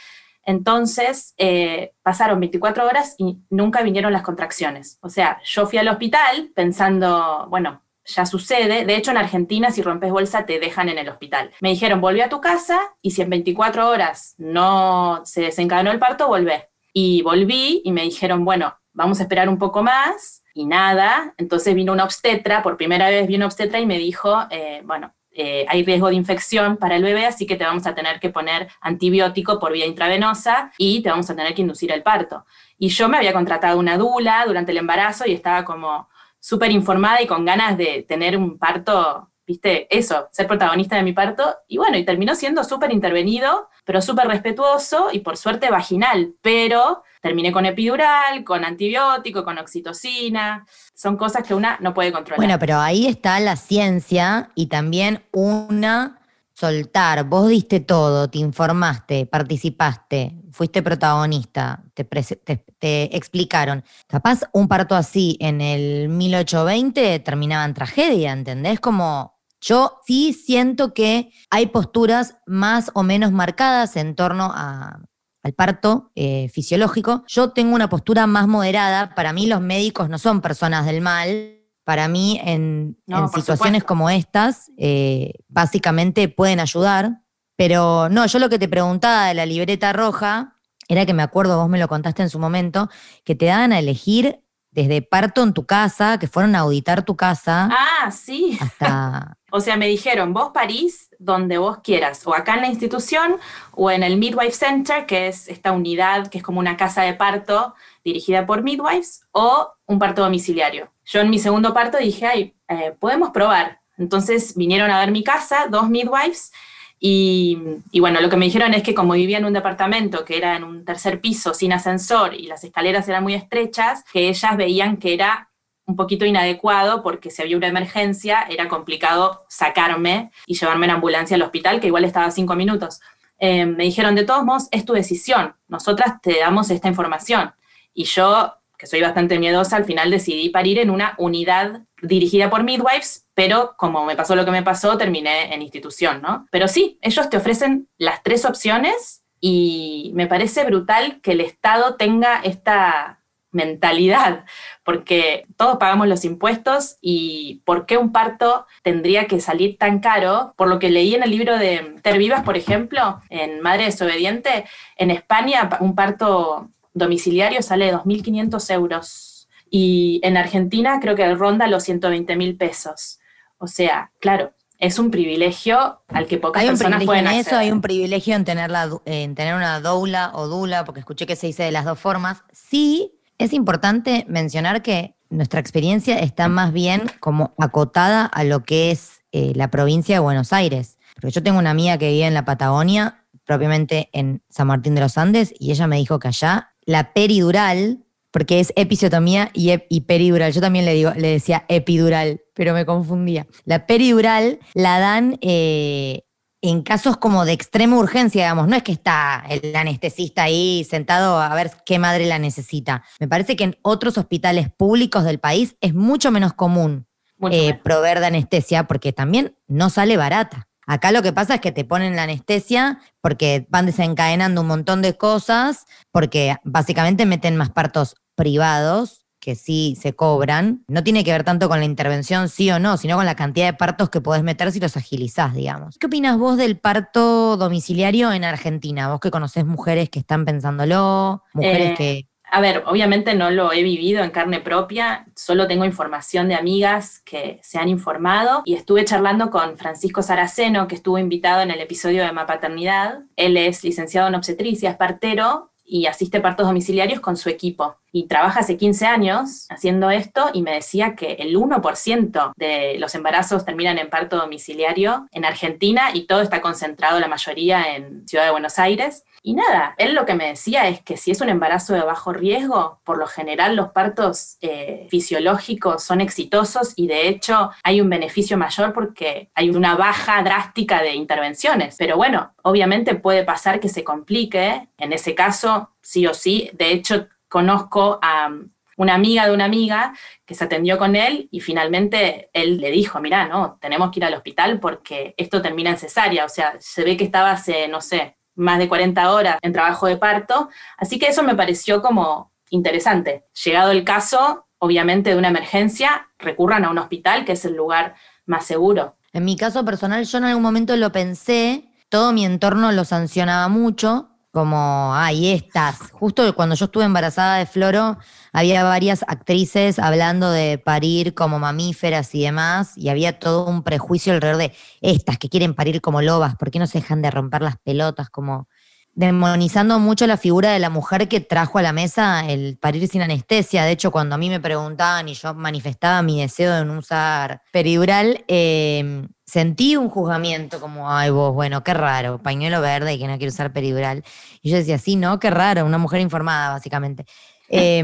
S1: Entonces eh, pasaron 24 horas y nunca vinieron las contracciones. O sea, yo fui al hospital pensando, bueno, ya sucede. De hecho, en Argentina, si rompes bolsa, te dejan en el hospital. Me dijeron, volví a tu casa y si en 24 horas no se desencadenó el parto, volvé. Y volví y me dijeron, bueno, vamos a esperar un poco más y nada. Entonces vino una obstetra, por primera vez vino una obstetra y me dijo, eh, bueno, eh, hay riesgo de infección para el bebé, así que te vamos a tener que poner antibiótico por vía intravenosa y te vamos a tener que inducir el parto. Y yo me había contratado una dula durante el embarazo y estaba como, súper informada y con ganas de tener un parto, viste, eso, ser protagonista de mi parto. Y bueno, y terminó siendo súper intervenido, pero súper respetuoso y por suerte vaginal. Pero terminé con epidural, con antibiótico, con oxitocina. Son cosas que una no puede controlar.
S7: Bueno, pero ahí está la ciencia y también una soltar, vos diste todo, te informaste, participaste, fuiste protagonista, te, explicaron. Capaz un parto así en el 1820 terminaba en tragedia, ¿entendés? Como yo sí siento que hay posturas más o menos marcadas en torno al parto eh, fisiológico. Yo tengo una postura más moderada. Para mí los médicos no son personas del mal, para mí en, situaciones como estas, eh, básicamente pueden ayudar. Pero no, yo lo que te preguntaba de la libreta roja era que me acuerdo, vos me lo contaste en su momento, que te daban a elegir desde parto en tu casa, que fueron a auditar tu casa.
S1: Ah, sí.
S7: Hasta...
S1: o sea, me dijeron, vos parís donde vos quieras, o acá en la institución, o en el Midwife Center, que es esta unidad que es como una casa de parto dirigida por midwives, o un parto domiciliario. Yo en mi segundo parto dije, ay, eh, podemos probar. Entonces vinieron a ver mi casa, dos midwives, y, y, bueno, lo que me dijeron es que como vivía en un departamento que era en un tercer piso sin ascensor y las escaleras eran muy estrechas, que ellas veían que era un poquito inadecuado porque si había una emergencia era complicado sacarme y llevarme en ambulancia al hospital, que igual estaba a cinco minutos. Eh, me dijeron, de todos modos, es tu decisión, nosotras te damos esta información. Y yo que soy bastante miedosa, al final decidí parir en una unidad dirigida por midwives, pero como me pasó lo que me pasó, terminé en institución, ¿no? Pero sí, ellos te ofrecen las tres opciones y me parece brutal que el Estado tenga esta mentalidad, porque todos pagamos los impuestos y ¿por qué un parto tendría que salir tan caro? Por lo que leí en el libro de Ter Vivas, por ejemplo, en Madre Desobediente, en España un parto domiciliario sale 2.500 euros y en Argentina creo que ronda los 120 mil pesos. O sea, claro, es un privilegio al que pocas personas pueden
S7: en
S1: eso,
S7: hay un privilegio en tener, en tener una doula o dula, porque escuché que se dice de las dos formas. Sí, es importante mencionar que nuestra experiencia está más bien como acotada a lo que es eh, la provincia de Buenos Aires. Porque yo tengo una amiga que vive en la Patagonia, propiamente en San Martín de los Andes, y ella me dijo que allá la peridural, porque es episiotomía y, peridural. Yo también le, digo, le decía epidural, pero me confundía. La peridural la dan eh, en casos como de extrema urgencia, digamos, no es que está el anestesista ahí sentado a ver qué madre la necesita. Me parece que en otros hospitales públicos del país es mucho menos común eh, proveer de anestesia porque también no sale barata. Acá lo que pasa es que te ponen la anestesia porque van desencadenando un montón de cosas, porque básicamente meten más partos privados que sí se cobran. No tiene que ver tanto con la intervención sí o no, sino con la cantidad de partos que podés meter si los agilizás, digamos. ¿Qué opinas vos del parto domiciliario en Argentina? Vos que conocés mujeres que están pensándolo, mujeres
S1: Eh,
S7: que...
S1: A ver, obviamente no lo he vivido en carne propia, solo tengo información de amigas que se han informado y estuve charlando con Francisco Saraceno, que estuvo invitado en el episodio de Mapaternidad. Él es licenciado en obstetricia, es partero y asiste partos domiciliarios con su equipo. Y trabaja hace 15 años haciendo esto y me decía que el 1% de los embarazos terminan en parto domiciliario en Argentina y todo está concentrado, la mayoría, en Ciudad de Buenos Aires. Y nada, él lo que me decía es que si es un embarazo de bajo riesgo, por lo general los partos eh, fisiológicos son exitosos y de hecho hay un beneficio mayor porque hay una baja drástica de intervenciones. Pero bueno, obviamente puede pasar que se complique, en ese caso sí o sí. De hecho, conozco a um, una amiga de una amiga que se atendió con él y finalmente él le dijo, mira, no, tenemos que ir al hospital porque esto termina en cesárea. O sea, se ve que estaba hace, no sé, más de 40 horas en trabajo de parto. Así que eso me pareció como interesante. Llegado el caso, obviamente de una emergencia, recurran a un hospital, que es el lugar más seguro.
S7: En mi caso personal, yo en algún momento lo pensé, todo mi entorno lo sancionaba mucho, como, ay, estas. Justo cuando yo estuve embarazada de Floro, había varias actrices hablando de parir como mamíferas y demás, y había todo un prejuicio alrededor de estas que quieren parir como lobas, ¿por qué no se dejan de romper las pelotas? Como demonizando mucho la figura de la mujer que trajo a la mesa el parir sin anestesia. De hecho, cuando a mí me preguntaban y yo manifestaba mi deseo de no usar peridural, eh, sentí un juzgamiento como, ay vos, bueno, qué raro, pañuelo verde y que no quiere usar peridural. Y yo decía, sí, no, qué raro, una mujer informada, básicamente. Eh,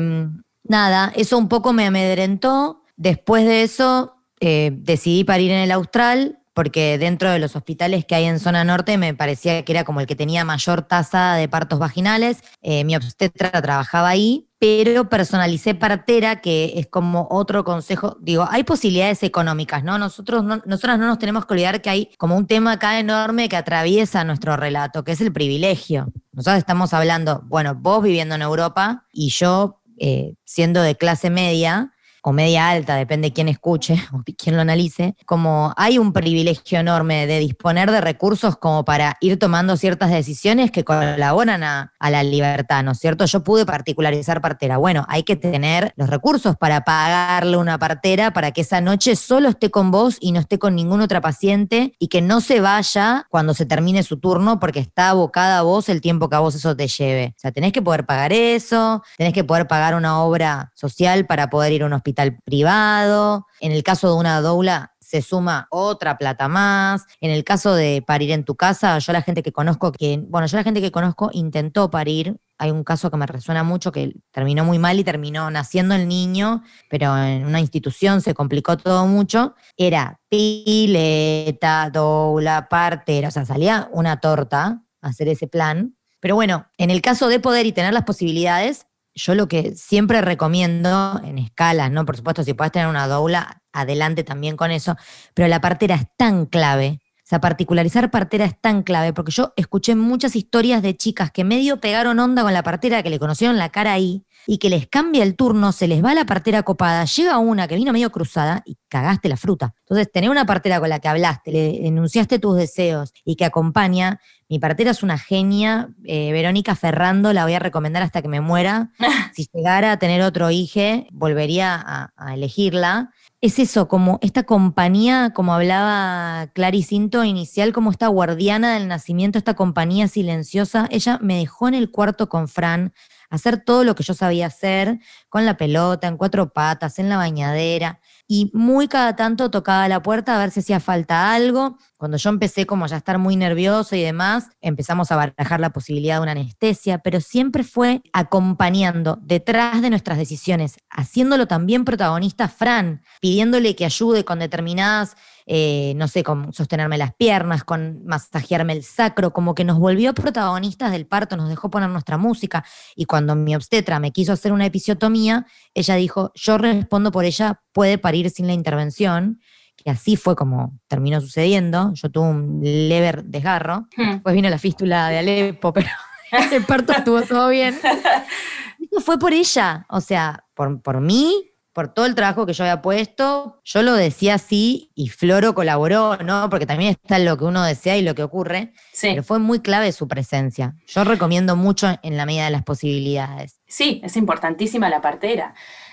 S7: nada, eso un poco me amedrentó. Después de eso, eh, decidí parir en el Austral, porque dentro de los hospitales que hay en zona norte me parecía que era como el que tenía mayor tasa de partos vaginales. Eh, mi obstetra trabajaba ahí, pero personalicé partera, que es como otro consejo. Digo, hay posibilidades económicas, ¿no? Nosotros no, nosotras no nos tenemos que olvidar que hay como un tema acá enorme que atraviesa nuestro relato, que es el privilegio. Nosotros estamos hablando, bueno, vos viviendo en Europa y yo eh, siendo de clase media o media alta, depende quién escuche o quién lo analice, como hay un privilegio enorme de disponer de recursos como para ir tomando ciertas decisiones que colaboran a, la libertad, ¿no es cierto? Yo pude particularizar partera. Bueno, hay que tener los recursos para pagarle una partera para que esa noche solo esté con vos y no esté con ninguna otra paciente y que no se vaya cuando se termine su turno porque está abocada a vos el tiempo que a vos eso te lleve. O sea, tenés que poder pagar eso, tenés que poder pagar una obra social para poder ir a un hospital privado. En el caso de una doula se suma otra plata más. En el caso de parir en tu casa, yo la gente que conozco que, bueno, yo la gente que conozco intentó parir. Hay un caso que me resuena mucho que terminó muy mal y terminó naciendo el niño, pero en una institución se complicó todo mucho. Era pileta, doula, partera, o sea, salía una torta hacer ese plan. Pero bueno, en el caso de poder y tener las posibilidades, yo lo que siempre recomiendo en escalas, ¿no? Por supuesto, si puedes tener una doula, adelante también con eso, pero la partera es tan clave. O sea, particularizar partera es tan clave, porque yo escuché muchas historias de chicas que medio pegaron onda con la partera, que le conocieron la cara ahí, y que les cambia el turno, se les va la partera copada, llega una que vino medio cruzada y cagaste la fruta. Entonces, tener una partera con la que hablaste, le enunciaste tus deseos y que acompaña, mi partera es una genia, eh, Verónica Ferrando, la voy a recomendar hasta que me muera. si llegara a tener otro hijo, volvería a, a elegirla. Es eso, como esta compañía, como hablaba Claricinto inicial, como esta guardiana del nacimiento, esta compañía silenciosa. Ella me dejó en el cuarto con Fran, hacer todo lo que yo sabía hacer, con la pelota, en cuatro patas, en la bañadera, y muy cada tanto tocaba la puerta a ver si hacía falta algo. Cuando yo empecé como ya a estar muy nervioso y demás, empezamos a barajar la posibilidad de una anestesia, pero siempre fue acompañando detrás de nuestras decisiones, haciéndolo también protagonista Fran, pidiéndole que ayude con determinadas eh, no sé, con sostenerme las piernas, con masajearme el sacro, como que nos volvió protagonistas del parto, nos dejó poner nuestra música. Y cuando mi obstetra me quiso hacer una episiotomía, ella dijo, yo respondo por ella, puede parir sin la intervención. Y así fue como terminó sucediendo. Yo tuve un leve desgarro.
S1: Hmm.
S7: Después vino la fístula de Alepo, pero el parto estuvo todo bien. Fue por ella, o sea, por, por mí, por todo el trabajo que yo había puesto. Yo lo decía así y Floro colaboró, ¿no? Porque también está lo que uno desea y lo que ocurre.
S1: Sí,
S7: Pero fue muy clave su presencia. Yo recomiendo mucho en la medida de las posibilidades.
S1: sí, es importantísima la partera.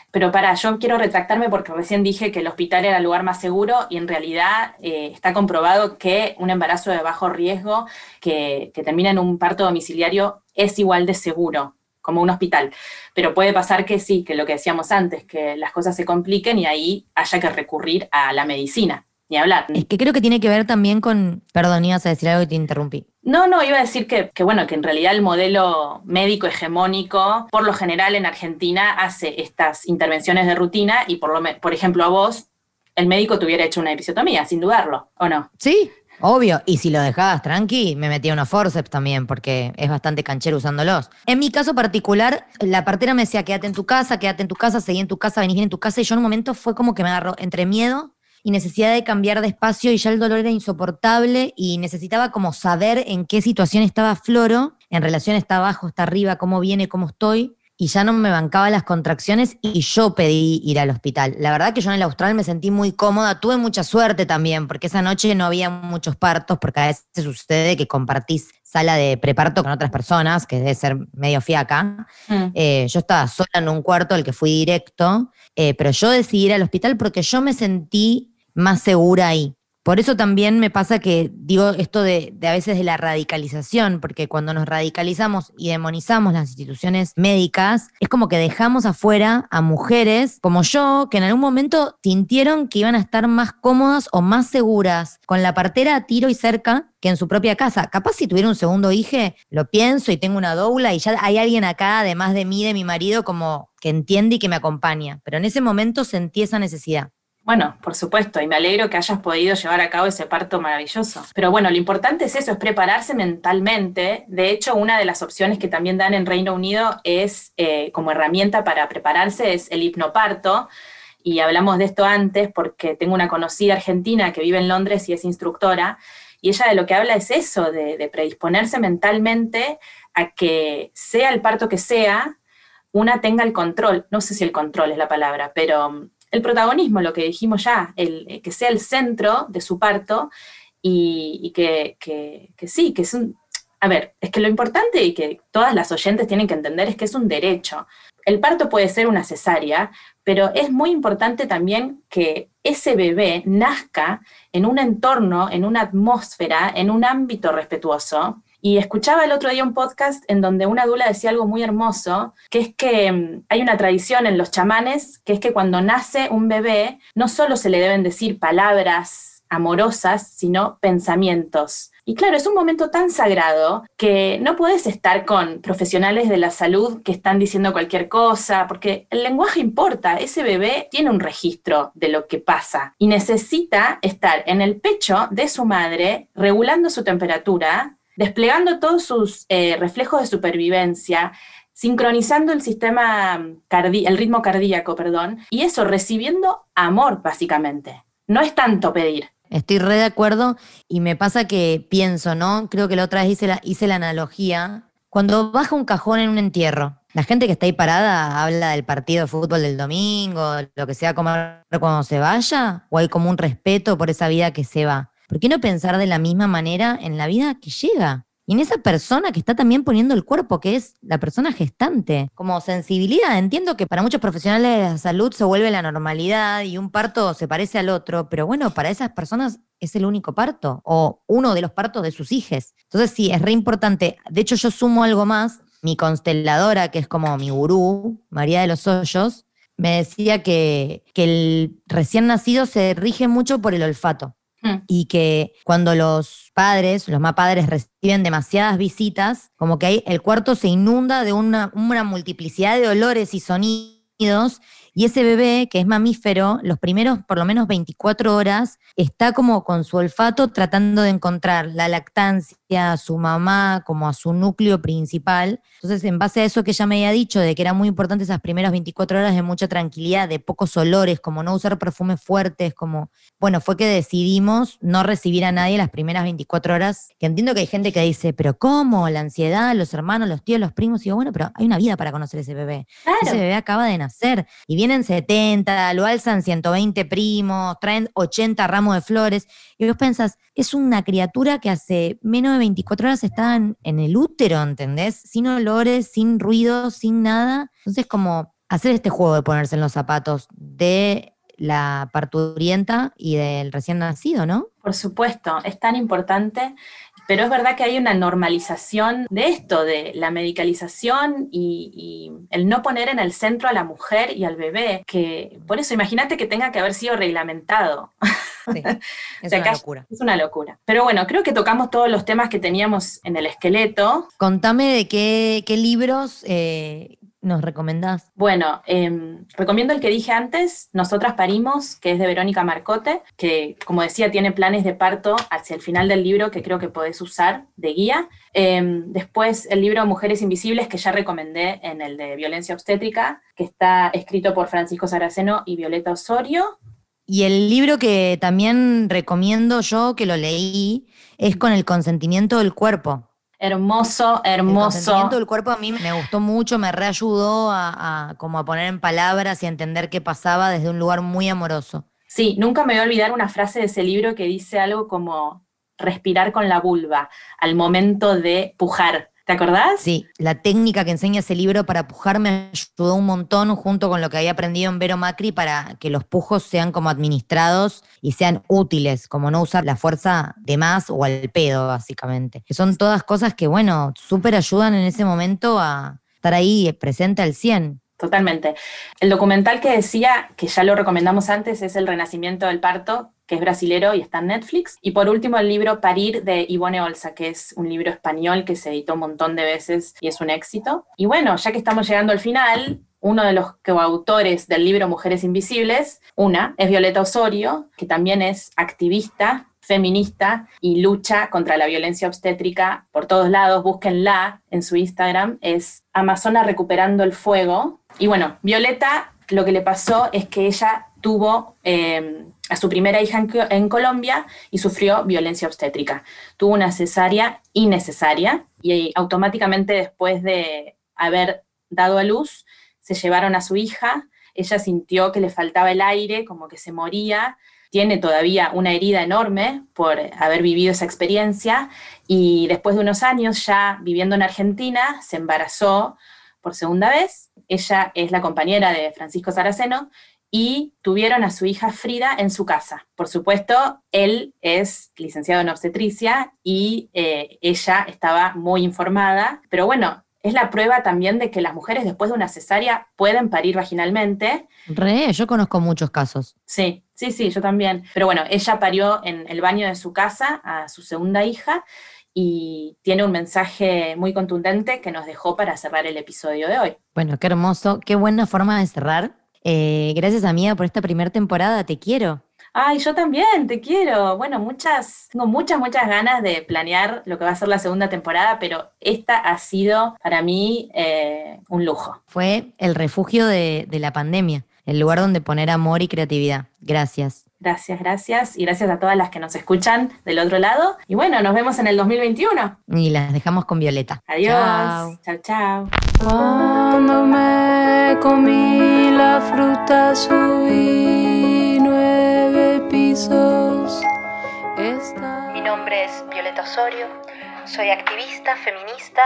S1: Pero para, yo quiero retractarme porque recién dije que el hospital era el lugar más seguro y en realidad eh, está comprobado que un embarazo de bajo riesgo que, que termina en un parto domiciliario es igual de seguro como un hospital. Pero puede pasar que sí, que lo que decíamos antes, que las cosas se compliquen y ahí haya que recurrir a la medicina, ni hablar.
S7: Es que creo que tiene que ver también con. Perdón, ibas a decir algo y te interrumpí.
S1: No, no, iba a decir que, que, bueno, que en realidad el modelo médico hegemónico, por lo general en Argentina, hace estas intervenciones de rutina y por, lo, por ejemplo a vos, el médico te hubiera hecho una episiotomía, sin dudarlo, ¿o no?
S7: Sí, obvio. Y si lo dejabas tranqui, me metía unos forceps también, porque es bastante canchero usándolos. En mi caso particular, la partera me decía, quédate en tu casa, quédate en tu casa, seguí en tu casa, venís en tu casa. Y yo en un momento fue como que me agarró entre miedo y necesidad de cambiar de espacio y ya el dolor era insoportable y necesitaba como saber en qué situación estaba Floro, en relación está abajo, está arriba, cómo viene, cómo estoy. Y ya no me bancaba las contracciones y yo pedí ir al hospital. La verdad que yo en el austral me sentí muy cómoda, tuve mucha suerte también, porque esa noche no había muchos partos, porque a veces sucede que compartís sala de preparto con otras personas, que debe ser medio fiaca.
S1: Mm.
S7: Eh, yo estaba sola en un cuarto al que fui directo, eh, pero yo decidí ir al hospital porque yo me sentí más segura ahí. Por eso también me pasa que digo esto de, a veces de la radicalización, porque cuando nos radicalizamos y demonizamos las instituciones médicas, es como que dejamos afuera a mujeres como yo, que en algún momento sintieron que iban a estar más cómodas o más seguras con la partera a tiro y cerca que en su propia casa. Capaz si tuviera un segundo hijo, lo pienso y tengo una doula y ya hay alguien acá, además de mí, de mi marido, como que entiende y que me acompaña. Pero en ese momento sentí esa necesidad.
S1: Bueno, por supuesto, y me alegro que hayas podido llevar a cabo ese parto maravilloso. Pero bueno, lo importante es eso, es prepararse mentalmente. De hecho, una de las opciones que también dan en Reino Unido es, eh, como herramienta para prepararse, es el hipnoparto. Y hablamos de esto antes porque tengo una conocida argentina que vive en Londres y es instructora, y ella de lo que habla es eso, de, de predisponerse mentalmente a que sea el parto que sea, una tenga el control, no sé si el control es la palabra, pero el protagonismo, lo que dijimos ya, eh, que sea el centro de su parto y, que, que sí, que es un... A ver, es que lo importante y que todas las oyentes tienen que entender es que es un derecho. El parto puede ser una cesárea, pero es muy importante también que ese bebé nazca en un entorno, en una atmósfera, en un ámbito respetuoso, y escuchaba el otro día un podcast en donde una dula decía algo muy hermoso, que es que mm, hay una tradición en los chamanes, que es que cuando nace un bebé, no solo se le deben decir palabras amorosas, sino pensamientos. Y claro, es un momento tan sagrado que no puedes estar con profesionales de la salud que están diciendo cualquier cosa, porque el lenguaje importa. Ese bebé tiene un registro de lo que pasa y necesita estar en el pecho de su madre, regulando su temperatura, desplegando todos sus eh, reflejos de supervivencia, sincronizando el sistema cardí el ritmo cardíaco, perdón, y eso recibiendo amor básicamente. No es tanto pedir.
S7: Estoy re de acuerdo y me pasa que pienso, ¿no? Creo que la otra vez hice la, hice la analogía. Cuando baja un cajón en un entierro, la gente que está ahí parada habla del partido de fútbol del domingo, lo que sea comer cuando se vaya, o hay como un respeto por esa vida que se va. ¿Por qué no pensar de la misma manera en la vida que llega? Y en esa persona que está también poniendo el cuerpo, que es la persona gestante. Como sensibilidad, entiendo que para muchos profesionales de la salud se vuelve la normalidad y un parto se parece al otro, pero bueno, para esas personas es el único parto o uno de los partos de sus hijos. Entonces sí, es re importante. De hecho, yo sumo algo más. Mi consteladora, que es como mi gurú, María de los Hoyos, me decía que, que el recién nacido se rige mucho por el olfato. Y que cuando los padres, los más padres reciben demasiadas visitas, como que ahí el cuarto se inunda de una, una multiplicidad de olores y sonidos Y ese bebé, que es mamífero, los primeros por lo menos 24 horas está como con su olfato tratando de encontrar la lactancia, a su mamá, como a su núcleo principal. Entonces, en base a eso que ella me había dicho, de que era muy importante esas primeras 24 horas de mucha tranquilidad, de pocos olores, como no usar perfumes fuertes, como, bueno, fue que decidimos no recibir a nadie las primeras 24 horas, que entiendo que hay gente que dice, pero ¿cómo? La ansiedad, los hermanos, los tíos, los primos, y digo, bueno, pero hay una vida para conocer ese bebé. Ese bebé acaba de nacer y vienen 70, lo alzan 120 primos, traen 80 ramos de flores, y vos pensás, es una criatura que hace menos de 24 horas está en, en el útero, ¿entendés? Sin olores, sin ruido, sin nada. Entonces, como hacer este juego de ponerse en los zapatos de la parturienta y del recién nacido, ¿no?
S1: Por supuesto, es tan importante, pero es verdad que hay una normalización de esto, de la medicalización y, y el no poner en el centro a la mujer y al bebé, que por eso imagínate que tenga que haber sido reglamentado.
S7: Sí, es una locura.
S1: Es una locura. Pero bueno, creo que tocamos todos los temas que teníamos en el esqueleto.
S7: Contame de qué, qué libros eh, nos recomendás.
S1: Bueno, em, recomiendo el que dije antes, Nosotras Parimos, que es de Verónica Marcote, que como decía tiene planes de parto hacia el final del libro que creo que podés usar de guía. Em, después el libro Mujeres Invisibles, que ya recomendé en el de violencia obstétrica, que está escrito por Francisco Saraceno y Violeta Osorio.
S7: Y el libro que también recomiendo yo, que lo leí, es con el consentimiento del cuerpo.
S1: Hermoso,
S7: El
S1: hermoso.
S7: consentimiento del cuerpo a mí me gustó mucho, me reayudó a, a como a poner en palabras y a entender qué pasaba desde un lugar muy amoroso.
S1: Sí, nunca me voy a olvidar una frase de ese libro que dice algo como respirar con la vulva al momento de pujar. ¿Te acordás?
S7: Sí, la técnica que enseña ese libro para pujar me ayudó un montón junto con lo que había aprendido en Vero Macri para que los pujos sean como administrados y sean útiles, como no usar la fuerza de más o al pedo, básicamente. Que son todas cosas que, bueno, súper ayudan en ese momento a estar ahí presente al 100.
S1: Totalmente. El documental que decía, que ya lo recomendamos antes, es El Renacimiento del Parto, es brasilero y está en Netflix. Y por último, el libro Parir de Ivone Olza, que es un libro español que se editó un montón de veces y es un éxito. Y bueno, ya que estamos llegando al final, uno de los coautores del libro Mujeres Invisibles, una, es Violeta Osorio, que también es activista feminista y lucha contra la violencia obstétrica por todos lados, búsquenla en su Instagram, es Amazona Recuperando el Fuego. Y bueno, Violeta lo que le pasó es que ella tuvo eh, a su primera hija en, Co- en Colombia y sufrió violencia obstétrica. Tuvo una cesárea innecesaria y automáticamente después de haber dado a luz, se llevaron a su hija. Ella sintió que le faltaba el aire, como que se moría. Tiene todavía una herida enorme por haber vivido esa experiencia y después de unos años ya viviendo en Argentina se embarazó por segunda vez. Ella es la compañera de Francisco Saraceno y tuvieron a su hija Frida en su casa. Por supuesto, él es licenciado en obstetricia y eh, ella estaba muy informada, pero bueno, es la prueba también de que las mujeres después de una cesárea pueden parir vaginalmente.
S7: Re, yo conozco muchos casos.
S1: Sí, sí, sí, yo también. Pero bueno, ella parió en el baño de su casa a su segunda hija y tiene un mensaje muy contundente que nos dejó para cerrar el episodio de hoy.
S7: Bueno, qué hermoso, qué buena forma de cerrar. Eh, gracias, amiga, por esta primera temporada. Te quiero.
S1: Ay, yo también, te quiero. Bueno, muchas, tengo muchas, muchas ganas de planear lo que va a ser la segunda temporada, pero esta ha sido para mí eh, un lujo.
S7: Fue el refugio de, de la pandemia, el lugar donde poner amor y creatividad. Gracias.
S1: Gracias, gracias. Y gracias a todas las que nos escuchan del otro lado. Y bueno, nos vemos en el 2021.
S7: Y las dejamos con Violeta.
S1: Adiós.
S7: Chao.
S1: Chao.
S2: Cuando me comí la fruta subí nueve pisos. Esta...
S3: Mi nombre es Violeta Osorio, soy activista, feminista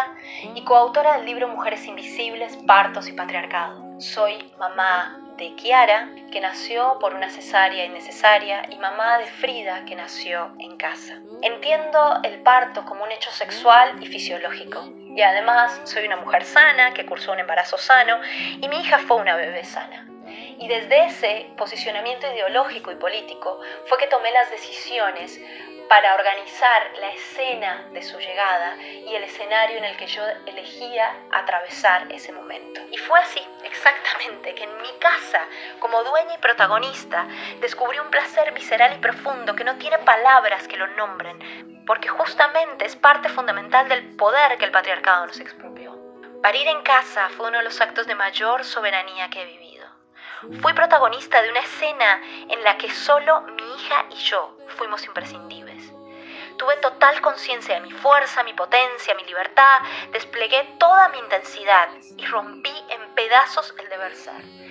S3: y coautora del libro Mujeres Invisibles, Partos y Patriarcado. Soy mamá de Kiara, que nació por una cesárea innecesaria, y mamá de Frida, que nació en casa. Entiendo el parto como un hecho sexual y fisiológico. Y además soy una mujer sana, que cursó un embarazo sano, y mi hija fue una bebé sana.
S8: Y desde ese posicionamiento ideológico y político fue que tomé las decisiones para organizar la escena de su llegada y el escenario en el que yo elegía atravesar ese momento. Y fue así, exactamente, que en mi casa, como dueña y protagonista, descubrí un placer visceral y profundo que no tiene palabras que lo nombren, porque justamente es parte fundamental del poder que el patriarcado nos expropió. Parir en casa fue uno de los actos de mayor soberanía que vivido. Fui protagonista de una escena en la que solo mi hija y yo fuimos imprescindibles. Tuve total conciencia de mi fuerza, mi potencia, mi libertad, desplegué toda mi intensidad y rompí en pedazos el deber ser.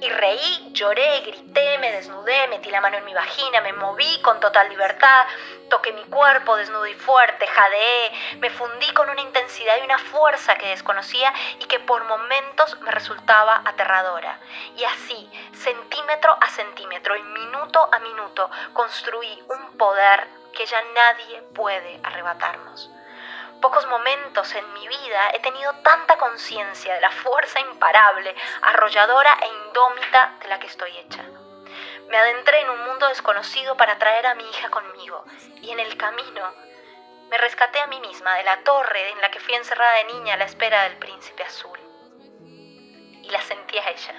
S8: Y reí, lloré, grité, me desnudé, metí la mano en mi vagina, me moví con total libertad, toqué mi cuerpo desnudo y fuerte, jadeé, me fundí con una intensidad y una fuerza que desconocía y que por momentos me resultaba aterradora. Y así, centímetro a centímetro y minuto a minuto, construí un poder que ya nadie puede arrebatarnos pocos momentos en mi vida he tenido tanta conciencia de la fuerza imparable, arrolladora e indómita de la que estoy hecha. Me adentré en un mundo desconocido para traer a mi hija conmigo y en el camino me rescaté a mí misma de la torre en la que fui encerrada de niña a la espera del príncipe azul. Y la sentí a ella,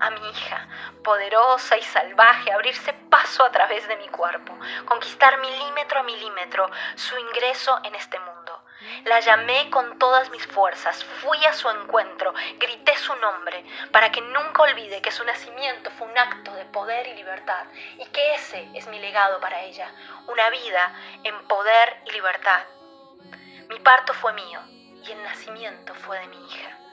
S8: a mi hija, poderosa y salvaje, abrirse paso a través de mi cuerpo, conquistar milímetro a milímetro su ingreso en este mundo. La llamé con todas mis fuerzas, fui a su encuentro, grité su nombre, para que nunca olvide que su nacimiento fue un acto de poder y libertad, y que ese es mi legado para ella, una vida en poder y libertad. Mi parto fue mío, y el nacimiento fue de mi hija.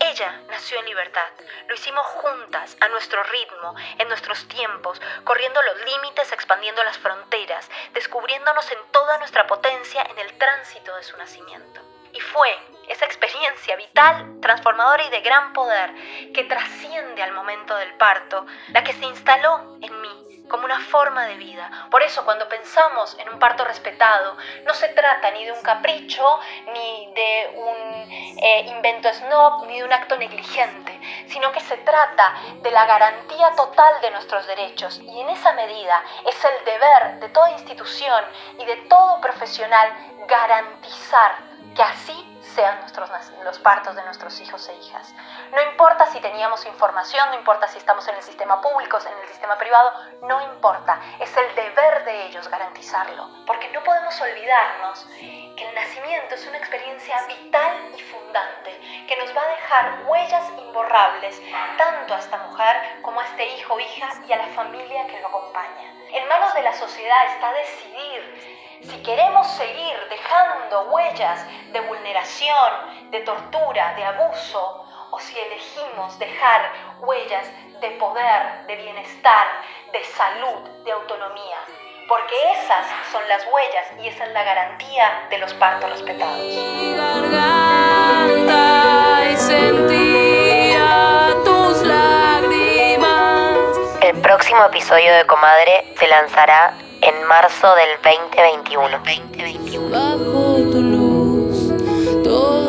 S8: Ella nació en libertad. Lo hicimos juntas, a nuestro ritmo, en nuestros tiempos, corriendo los límites, expandiendo las fronteras, descubriéndonos en toda nuestra potencia en el tránsito de su nacimiento. Y fue esa experiencia vital, transformadora y de gran poder que trasciende al momento del parto, la que se instaló en mí como una forma de vida. Por eso cuando pensamos en un parto respetado, no se trata ni de un capricho, ni de un eh, invento snob, ni de un acto negligente, sino que se trata de la garantía total de nuestros derechos. Y en esa medida es el deber de toda institución y de todo profesional garantizar que así sean nuestros, los partos de nuestros hijos e hijas. No importa si teníamos información, no importa si estamos en el sistema público, en el sistema privado, no importa. Es el deber de ellos garantizarlo. Porque no podemos olvidarnos que el nacimiento es una experiencia vital y fundante que nos va a dejar huellas imborrables tanto a esta mujer como a este hijo o hija y a la familia que lo acompaña. En manos de la sociedad está decidir si queremos seguir dejando huellas de vulneración, de tortura, de abuso, o si elegimos dejar huellas de poder, de bienestar, de salud, de autonomía. Porque esas son las huellas y esa es la garantía de los partos respetados.
S7: El próximo episodio de Comadre se lanzará en marzo del 2021. 2021. Bajo tu luz, todo